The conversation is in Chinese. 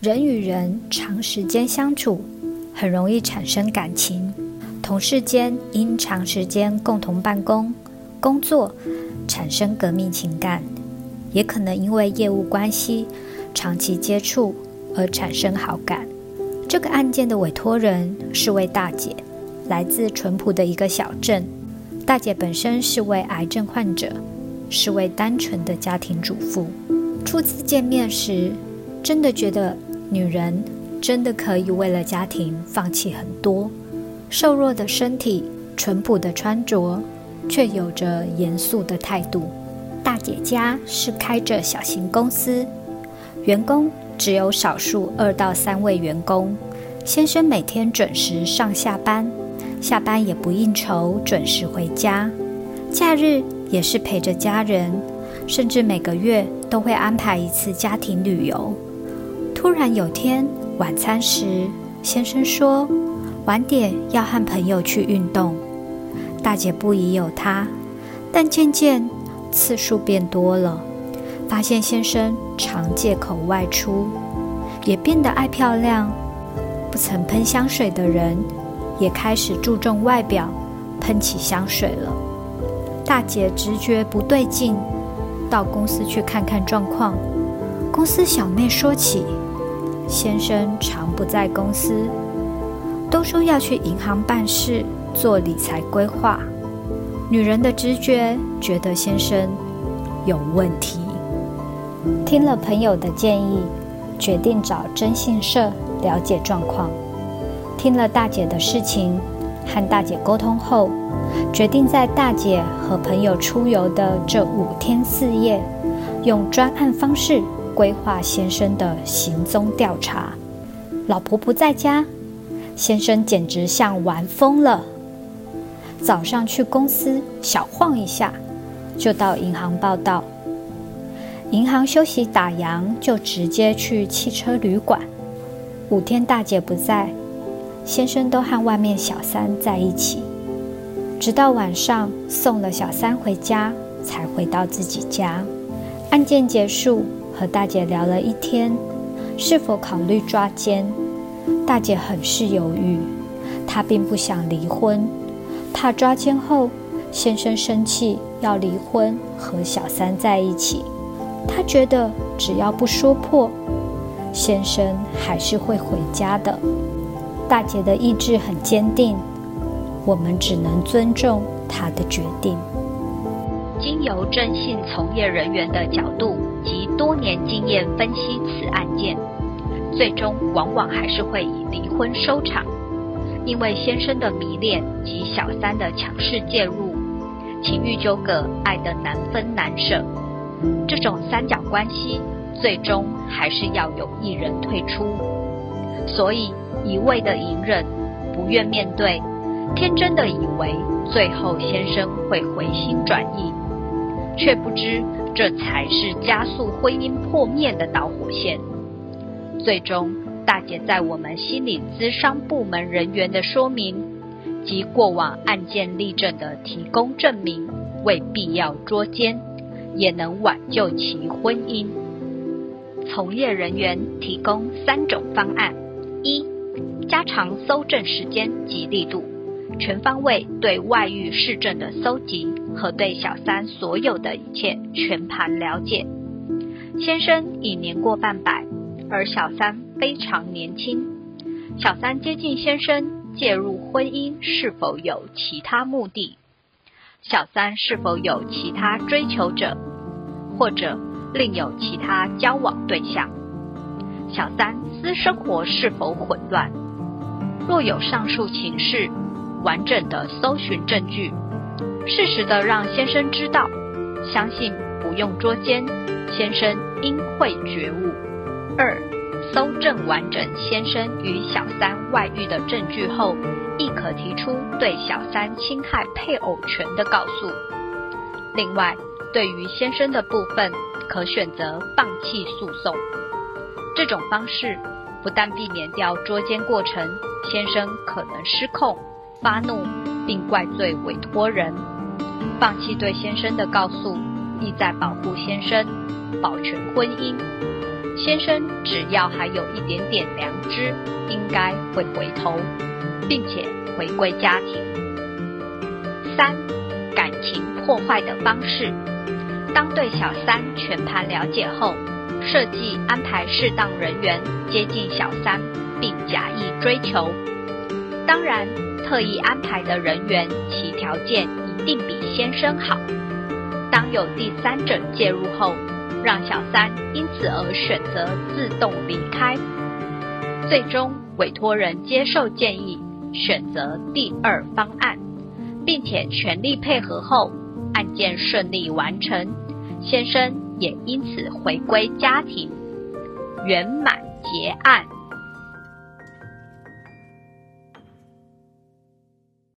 人与人长时间相处，很容易产生感情。同事间因长时间共同办公、工作，产生革命情感，也可能因为业务关系、长期接触而产生好感。这个案件的委托人是位大姐，来自淳朴的一个小镇。大姐本身是位癌症患者，是位单纯的家庭主妇。初次见面时，真的觉得。女人真的可以为了家庭放弃很多，瘦弱的身体，淳朴的穿着，却有着严肃的态度。大姐家是开着小型公司，员工只有少数二到三位员工。先生每天准时上下班，下班也不应酬，准时回家。假日也是陪着家人，甚至每个月都会安排一次家庭旅游。突然有天晚餐时，先生说晚点要和朋友去运动。大姐不疑有他，但渐渐次数变多了，发现先生常借口外出，也变得爱漂亮。不曾喷香水的人，也开始注重外表，喷起香水了。大姐直觉不对劲，到公司去看看状况。公司小妹说起。先生常不在公司，都说要去银行办事做理财规划。女人的直觉觉得先生有问题，听了朋友的建议，决定找征信社了解状况。听了大姐的事情，和大姐沟通后，决定在大姐和朋友出游的这五天四夜，用专案方式。规划先生的行踪调查，老婆不在家，先生简直像玩疯了。早上去公司小晃一下，就到银行报到。银行休息打烊，就直接去汽车旅馆。五天大姐不在，先生都和外面小三在一起，直到晚上送了小三回家，才回到自己家。案件结束。和大姐聊了一天，是否考虑抓奸？大姐很是犹豫，她并不想离婚，怕抓奸后先生生气要离婚和小三在一起。她觉得只要不说破，先生还是会回家的。大姐的意志很坚定，我们只能尊重她的决定。经由征信从业人员的角度。多年经验分析此案件，最终往往还是会以离婚收场。因为先生的迷恋及小三的强势介入，情欲纠葛，爱得难分难舍。这种三角关系，最终还是要有一人退出。所以一味的隐忍，不愿面对，天真的以为最后先生会回心转意。却不知，这才是加速婚姻破灭的导火线。最终，大姐在我们心理咨商部门人员的说明及过往案件例证的提供证明，未必要捉奸，也能挽救其婚姻。从业人员提供三种方案：一、加长搜证时间及力度。全方位对外遇事证的搜集和对小三所有的一切全盘了解。先生已年过半百，而小三非常年轻。小三接近先生介入婚姻是否有其他目的？小三是否有其他追求者，或者另有其他交往对象？小三私生活是否混乱？若有上述情事。完整的搜寻证据，适时的让先生知道，相信不用捉奸，先生应会觉悟。二，搜证完整先生与小三外遇的证据后，亦可提出对小三侵害配偶权的告诉。另外，对于先生的部分，可选择放弃诉讼。这种方式不但避免掉捉奸过程，先生可能失控。发怒并怪罪委托人，放弃对先生的告诉，意在保护先生，保全婚姻。先生只要还有一点点良知，应该会回头，并且回归家庭。三、感情破坏的方式：当对小三全盘了解后，设计安排适当人员接近小三，并假意追求。当然，特意安排的人员其条件定比先生好。当有第三者介入后，让小三因此而选择自动离开，最终委托人接受建议，选择第二方案，并且全力配合后，案件顺利完成，先生也因此回归家庭，圆满结案。